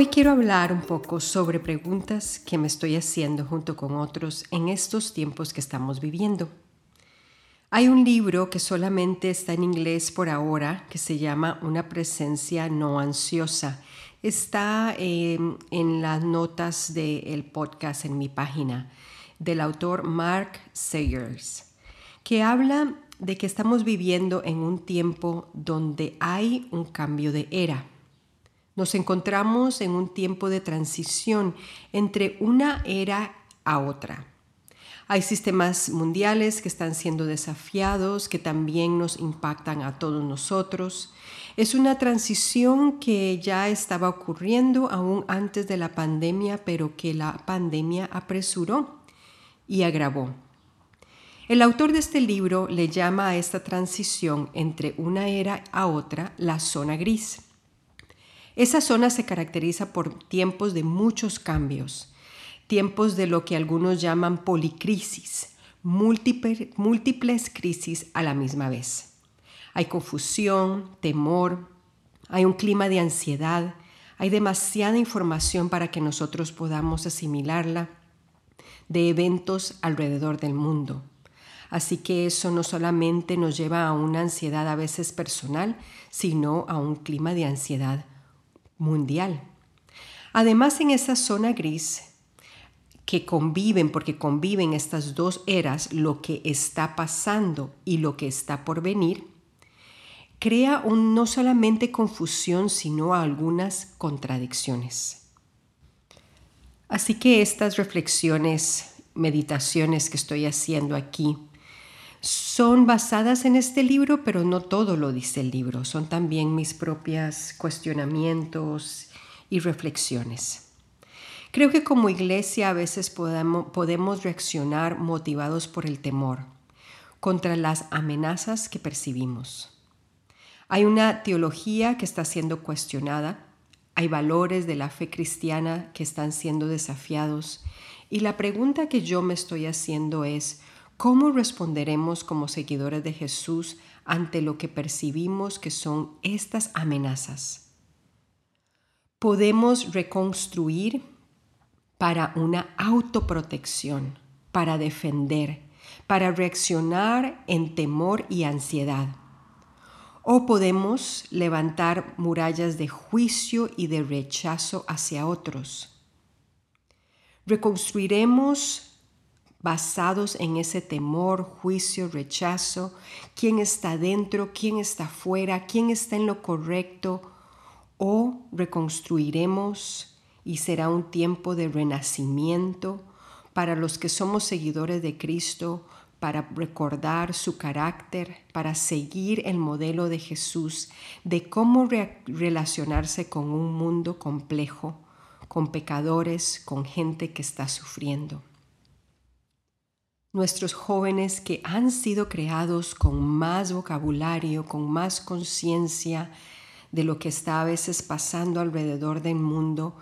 Hoy quiero hablar un poco sobre preguntas que me estoy haciendo junto con otros en estos tiempos que estamos viviendo. Hay un libro que solamente está en inglés por ahora que se llama Una presencia no ansiosa. Está em, en las notas del podcast en mi página del autor Mark Sayers, que habla de que estamos viviendo en un tiempo donde hay un cambio de era nos encontramos en un tiempo de transición entre una era a otra. Hay sistemas mundiales que están siendo desafiados, que también nos impactan a todos nosotros. Es una transición que ya estaba ocurriendo aún antes de la pandemia, pero que la pandemia apresuró y agravó. El autor de este libro le llama a esta transición entre una era a otra la zona gris. Esa zona se caracteriza por tiempos de muchos cambios, tiempos de lo que algunos llaman policrisis, múltiples crisis a la misma vez. Hay confusión, temor, hay un clima de ansiedad, hay demasiada información para que nosotros podamos asimilarla de eventos alrededor del mundo. Así que eso no solamente nos lleva a una ansiedad a veces personal, sino a un clima de ansiedad mundial. Además, en esa zona gris que conviven, porque conviven estas dos eras, lo que está pasando y lo que está por venir, crea un, no solamente confusión, sino algunas contradicciones. Así que estas reflexiones, meditaciones que estoy haciendo aquí, son basadas en este libro, pero no todo lo dice el libro, son también mis propios cuestionamientos y reflexiones. Creo que como iglesia a veces podemos, reaccionar motivados por el temor contra las amenazas que percibimos. Hay una teología que está siendo cuestionada, hay valores de la fe cristiana que están siendo desafiados y la pregunta que yo me estoy haciendo es, ¿Cómo responderemos como seguidores de Jesús ante lo que percibimos que son estas amenazas? Podemos reconstruir para una autoprotección, para defender, para reaccionar en temor y ansiedad. O podemos levantar murallas de juicio y de rechazo hacia otros. Reconstruiremos basados en ese temor, juicio, rechazo, quién está dentro, quién está fuera, quién está en lo correcto, o reconstruiremos y será un tiempo de renacimiento para los que somos seguidores de Cristo, para recordar su carácter, para seguir el modelo de Jesús, de cómo relacionarse con un mundo complejo, con pecadores, con gente que está sufriendo nuestros jóvenes que han sido creados con más vocabulario, con más conciencia de lo que está a veces pasando alrededor del mundo,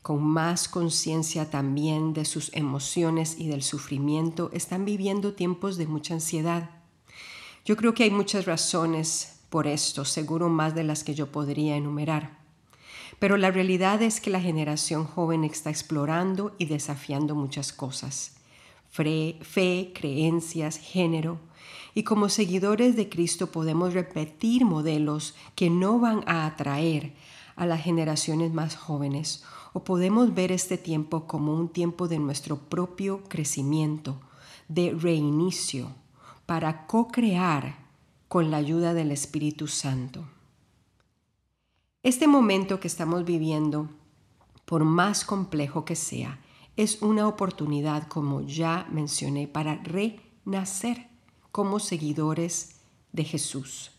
con más conciencia también de sus emociones y del sufrimiento, están viviendo tiempos de mucha ansiedad. Yo creo que hay muchas razones por esto, seguro más de las que yo podría enumerar. Pero la realidad es que la generación joven está explorando y desafiando muchas cosas fe, creencias, género. Y como seguidores de Cristo podemos repetir modelos que no van a atraer a las generaciones más jóvenes o podemos ver este tiempo como un tiempo de nuestro propio crecimiento, de reinicio, para co-crear con la ayuda del Espíritu Santo. Este momento que estamos viviendo, por más complejo que sea, es una oportunidad, como ya mencioné, para renacer como seguidores de Jesús.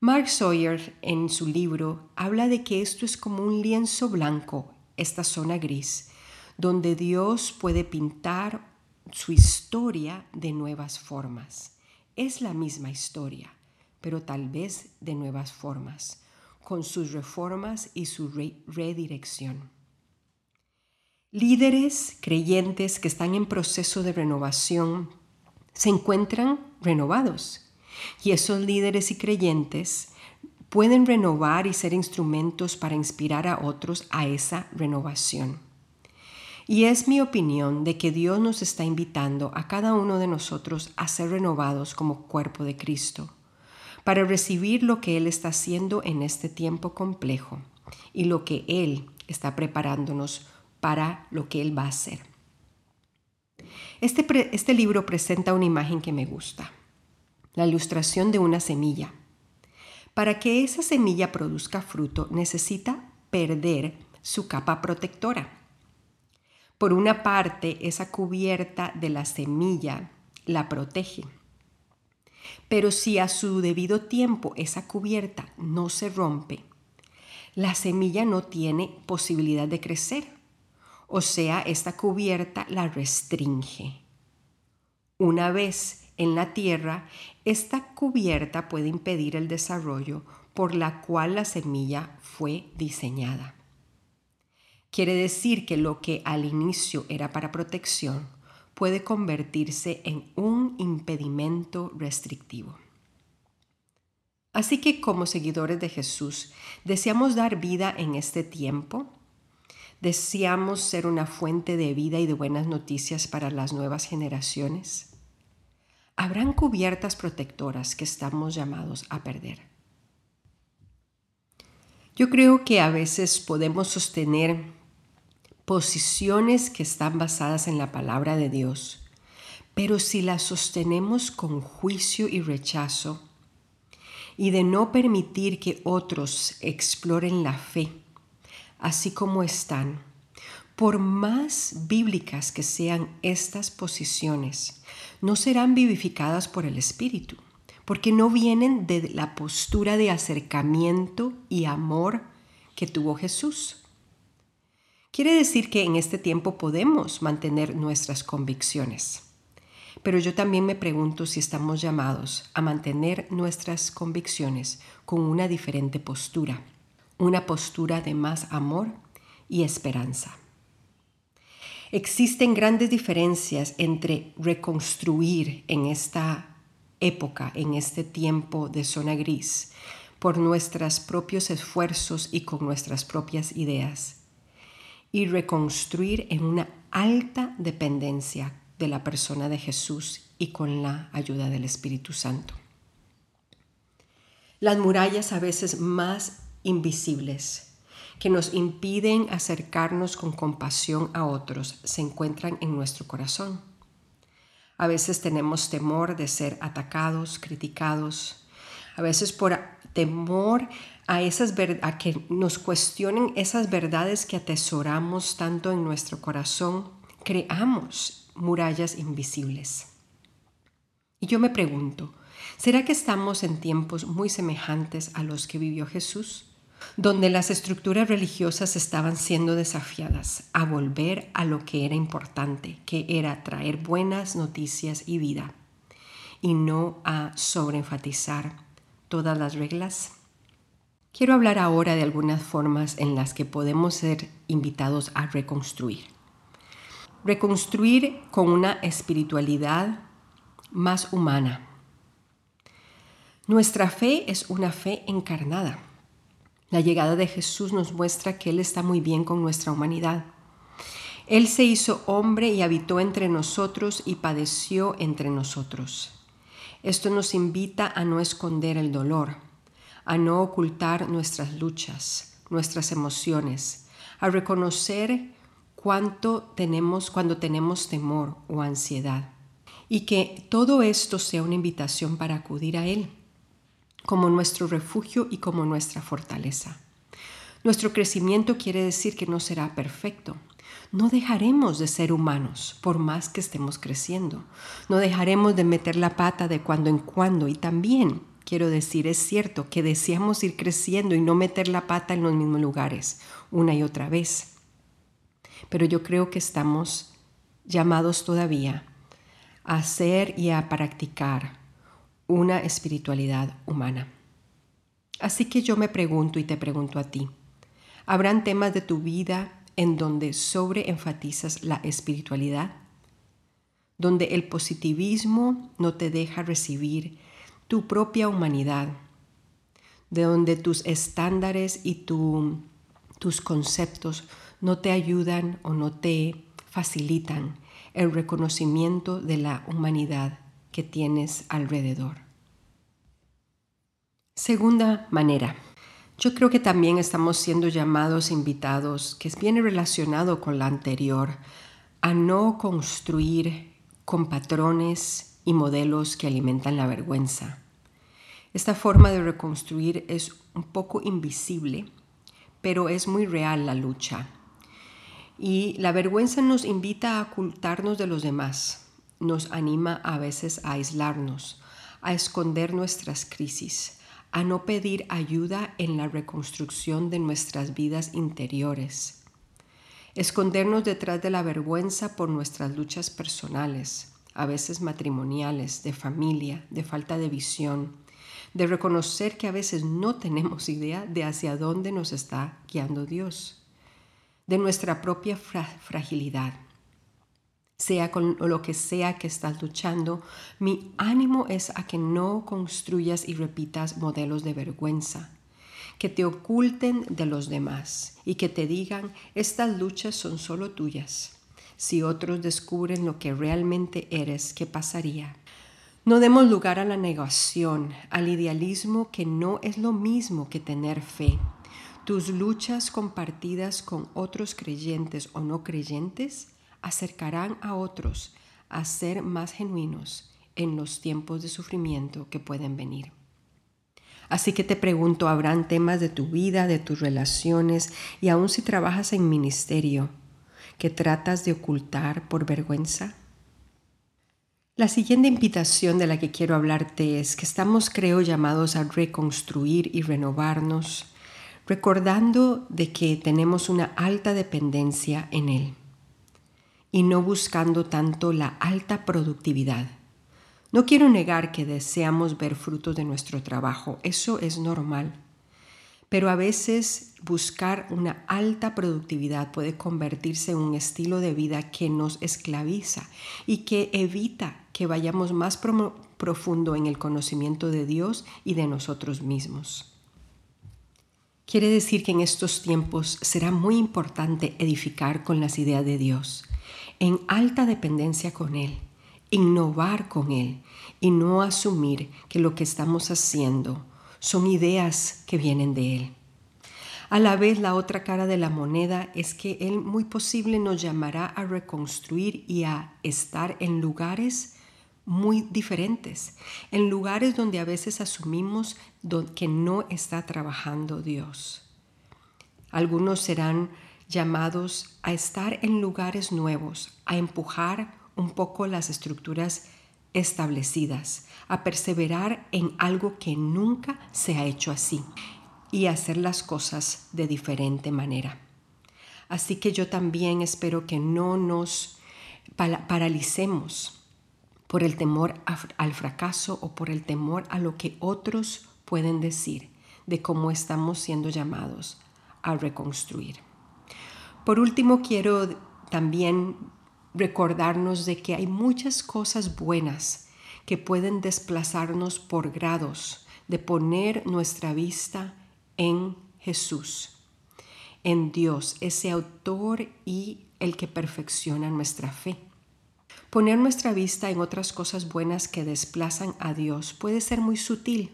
Mark Sawyer en su libro habla de que esto es como un lienzo blanco, esta zona gris, donde Dios puede pintar su historia de nuevas formas. Es la misma historia, pero tal vez de nuevas formas, con sus reformas y su redirección. Líderes creyentes que están en proceso de renovación se encuentran renovados y esos líderes y creyentes pueden renovar y ser instrumentos para inspirar a otros a esa renovación. Y es mi opinión de que Dios nos está invitando a cada uno de nosotros a ser renovados como cuerpo de Cristo, para recibir lo que Él está haciendo en este tiempo complejo y lo que Él está preparándonos para lo que Él va a hacer. Este, este libro presenta una imagen que me gusta, la ilustración de una semilla. Para que esa semilla produzca fruto necesita perder su capa protectora. Por una parte, esa cubierta de la semilla la protege. Pero si a su debido tiempo esa cubierta no se rompe, la semilla no tiene posibilidad de crecer. O sea, esta cubierta la restringe. Una vez en la tierra, esta cubierta puede impedir el desarrollo por la cual la semilla fue diseñada. Quiere decir que lo que al inicio era para protección puede convertirse en un impedimento restrictivo. Así que como seguidores de Jesús, deseamos dar vida en este tiempo, deseamos ser una fuente de vida y de buenas noticias para las nuevas generaciones. Habrán cubiertas protectoras que estamos llamados a perder. Yo creo que a veces podemos sostener posiciones que están basadas en la palabra de Dios, pero si las sostenemos con juicio y rechazo, y de no permitir que otros exploren la fe, así como están, por más bíblicas que sean estas posiciones, no serán vivificadas por el Espíritu, porque no vienen de la postura de acercamiento y amor que tuvo Jesús. Quiere decir que en este tiempo podemos mantener nuestras convicciones. Pero yo también me pregunto si estamos llamados a mantener nuestras convicciones con una diferente postura, una postura de más amor y esperanza. Existen grandes diferencias entre reconstruir en esta época, en este tiempo de zona gris, por nuestros propios esfuerzos y con nuestras propias ideas, y reconstruir en una alta dependencia de la persona de Jesús y con la ayuda del Espíritu Santo. Las murallas a veces más invisibles que nos impiden acercarnos con compasión a otros se encuentran en nuestro corazón. A veces tenemos temor de ser atacados, criticados, a veces por temor a, esas a que nos cuestionen esas verdades que atesoramos tanto en nuestro corazón, creamos murallas invisibles. Y yo me pregunto, ¿será que estamos en tiempos muy semejantes a los que vivió Jesús? Donde las estructuras religiosas estaban siendo desafiadas a volver a lo que era importante, que era traer buenas noticias y vida, y no a sobreenfatizar todas las reglas Quiero hablar ahora de algunas formas en las que podemos ser invitados a reconstruir. Reconstruir con una espiritualidad más humana. Nuestra fe es una fe encarnada. La llegada de Jesús nos muestra que Él está muy bien con nuestra humanidad. Él se hizo hombre y habitó entre nosotros y padeció entre nosotros. Esto nos invita a no esconder el dolor, a no ocultar nuestras luchas, nuestras emociones, a reconocer cuánto tenemos cuando tenemos temor o ansiedad y que todo esto sea una invitación para acudir a Él como nuestro refugio y como nuestra fortaleza. Nuestro crecimiento quiere decir que no será perfecto. No dejaremos de ser humanos por más que estemos creciendo. No dejaremos de meter la pata de cuando en cuando y también Quiero decir, es cierto que deseamos ir creciendo y no meter la pata en los mismos lugares una y otra vez. Pero yo creo que estamos llamados todavía a hacer y a practicar una espiritualidad humana. Así que yo me pregunto y te pregunto a ti, ¿habrán temas de tu vida en donde sobreenfatizas la espiritualidad? Donde el positivismo no te deja recibir tu propia humanidad, de donde tus estándares y tus conceptos no te ayudan o no te facilitan el reconocimiento de la humanidad que tienes alrededor. Segunda manera. Yo creo que también estamos siendo llamados, invitados, que viene relacionado con la anterior, a no construir con patrones y modelos que alimentan la vergüenza. Esta forma de reconstruir es un poco invisible, pero es muy real la lucha. Y la vergüenza nos invita a ocultarnos de los demás, nos anima a veces a aislarnos, a esconder nuestras crisis, a no pedir ayuda en la reconstrucción de nuestras vidas interiores, escondernos detrás de la vergüenza por nuestras luchas personales, a veces matrimoniales, de familia, de falta de visión, de reconocer que a veces no tenemos idea de hacia dónde nos está guiando Dios, de nuestra propia fragilidad sea con lo que sea que estás luchando, mi ánimo es a que no construyas y repitas modelos de vergüenza, que te oculten de los demás y que te digan, estas luchas son solo tuyas. Si otros descubren lo que realmente eres, ¿qué pasaría? No demos lugar a la negación, al idealismo que no es lo mismo que tener fe. Tus luchas compartidas con otros creyentes o no creyentes acercarán a otros a ser más genuinos en los tiempos de sufrimiento que pueden venir. Así que te pregunto, ¿habrán temas de tu vida, de tus relaciones y aun si trabajas en ministerio que tratas de ocultar por vergüenza? La siguiente invitación de la que quiero hablarte es que estamos, creo, llamados a reconstruir y renovarnos, recordando de que tenemos una alta dependencia en Él y no buscando tanto la alta productividad. No quiero negar que deseamos ver frutos de nuestro trabajo, eso es normal, pero a veces buscar una alta productividad puede convertirse en un estilo de vida que nos esclaviza y que evita que vayamos más profundo en el conocimiento de Dios y de nosotros mismos. Quiere decir que en estos tiempos será muy importante edificar con las ideas de Dios en alta dependencia con Él, innovar con Él y no asumir que lo que estamos haciendo son ideas que vienen de Él. A la vez, la otra cara de la moneda es que Él muy posible nos llamará a reconstruir y a estar en lugares muy diferentes, en lugares donde a veces asumimos que no está trabajando Dios. Algunos serán llamados a estar en lugares nuevos, a empujar un poco las estructuras establecidas, a perseverar en algo que nunca se ha hecho así y hacer las cosas de diferente manera. Así que yo también espero que no nos paralicemos por el temor al fracaso o por el temor a lo que otros pueden decir de cómo estamos siendo llamados a reconstruir. Por último, quiero también recordarnos de que hay muchas cosas buenas que pueden desplazarnos por grados de poner nuestra vista en Jesús, en Dios, ese autor y el que perfecciona nuestra fe. Poner nuestra vista en otras cosas buenas que desplazan a Dios puede ser muy sutil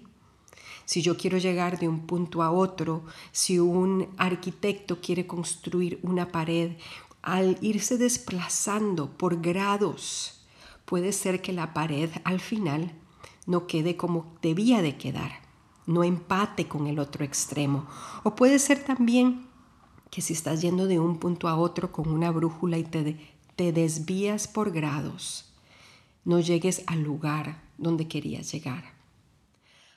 si yo quiero llegar de un punto a otro, si un arquitecto quiere construir una pared, al irse desplazando por grados, puede ser que la pared al final no quede como debía de quedar, no empate con el otro extremo. O puede ser también que si estás yendo de un punto a otro con una brújula y te, te desvías por grados, no llegues al lugar donde querías llegar.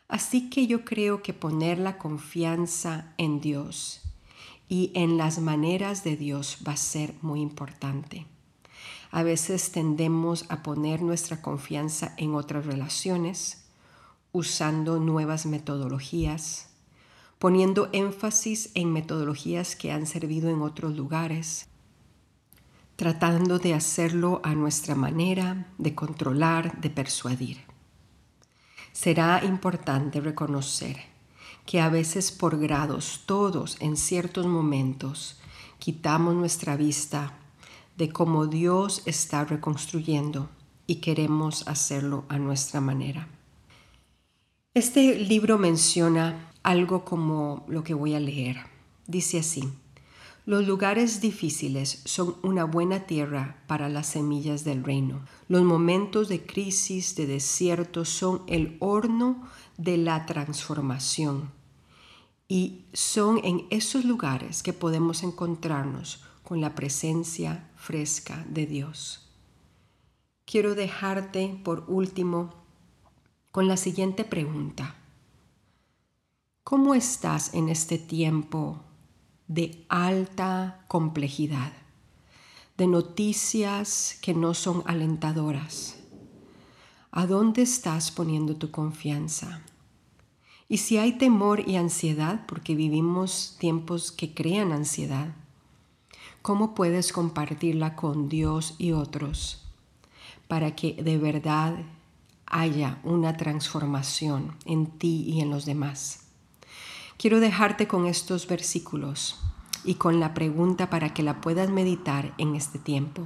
Así que yo creo que poner la confianza en Dios y en las maneras de Dios va a ser muy importante. A veces tendemos a poner nuestra confianza en otras relaciones, usando nuevas metodologías, poniendo énfasis en metodologías que han servido en otros lugares, tratando de hacerlo a nuestra manera, de controlar, de persuadir. Será importante reconocer que a veces por grados, todos en ciertos momentos, quitamos nuestra vista de cómo Dios está reconstruyendo y queremos hacerlo a nuestra manera. Este libro menciona algo como lo que voy a leer. Dice así, los lugares difíciles son una buena tierra para las semillas del reino. Los momentos de crisis, de desierto, son el horno de la transformación. Y son en esos lugares que podemos encontrarnos con la presencia fresca de Dios. Quiero dejarte por último con la siguiente pregunta. ¿Cómo estás en este tiempo de alta complejidad, de noticias que no son alentadoras. ¿A dónde estás poniendo tu confianza? Y si hay temor y ansiedad, porque vivimos tiempos que crean ansiedad, ¿cómo puedes compartirla con Dios y otros para que de verdad haya una transformación en ti y en los demás? Quiero dejarte con estos versículos y con la pregunta para que la puedas meditar en este tiempo.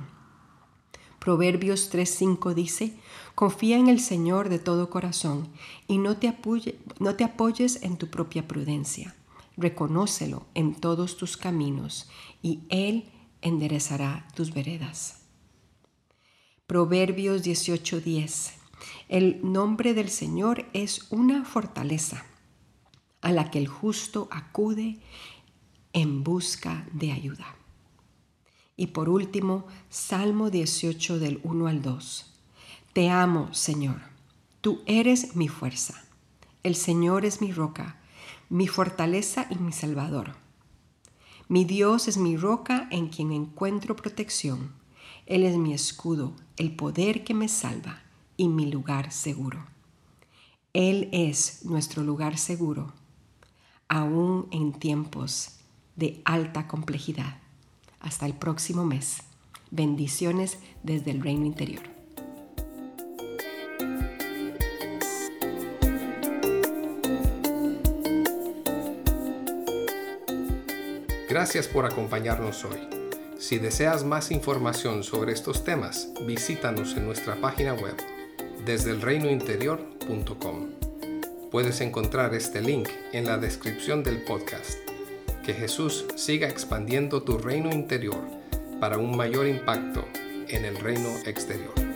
Proverbios 3:5 dice, confía en el Señor de todo corazón y no te, apoyes en tu propia prudencia. Reconócelo en todos tus caminos y Él enderezará tus veredas. Proverbios 18:10 El nombre del Señor es una fortaleza a la que el justo acude en busca de ayuda. Y por último, Salmo 18 del 1 al 2. Te amo, Señor. Tú eres mi fuerza. El Señor es mi roca, mi fortaleza y mi salvador. Mi Dios es mi roca en quien encuentro protección. Él es mi escudo, el poder que me salva y mi lugar seguro. Él es nuestro lugar seguro aún en tiempos de alta complejidad. Hasta el próximo mes. Bendiciones desde el reino interior. Gracias por acompañarnos hoy. Si deseas más información sobre estos temas, visítanos en nuestra página web desde elreinointerior.com. Puedes encontrar este link en la descripción del podcast. Que Jesús siga expandiendo tu reino interior para un mayor impacto en el reino exterior.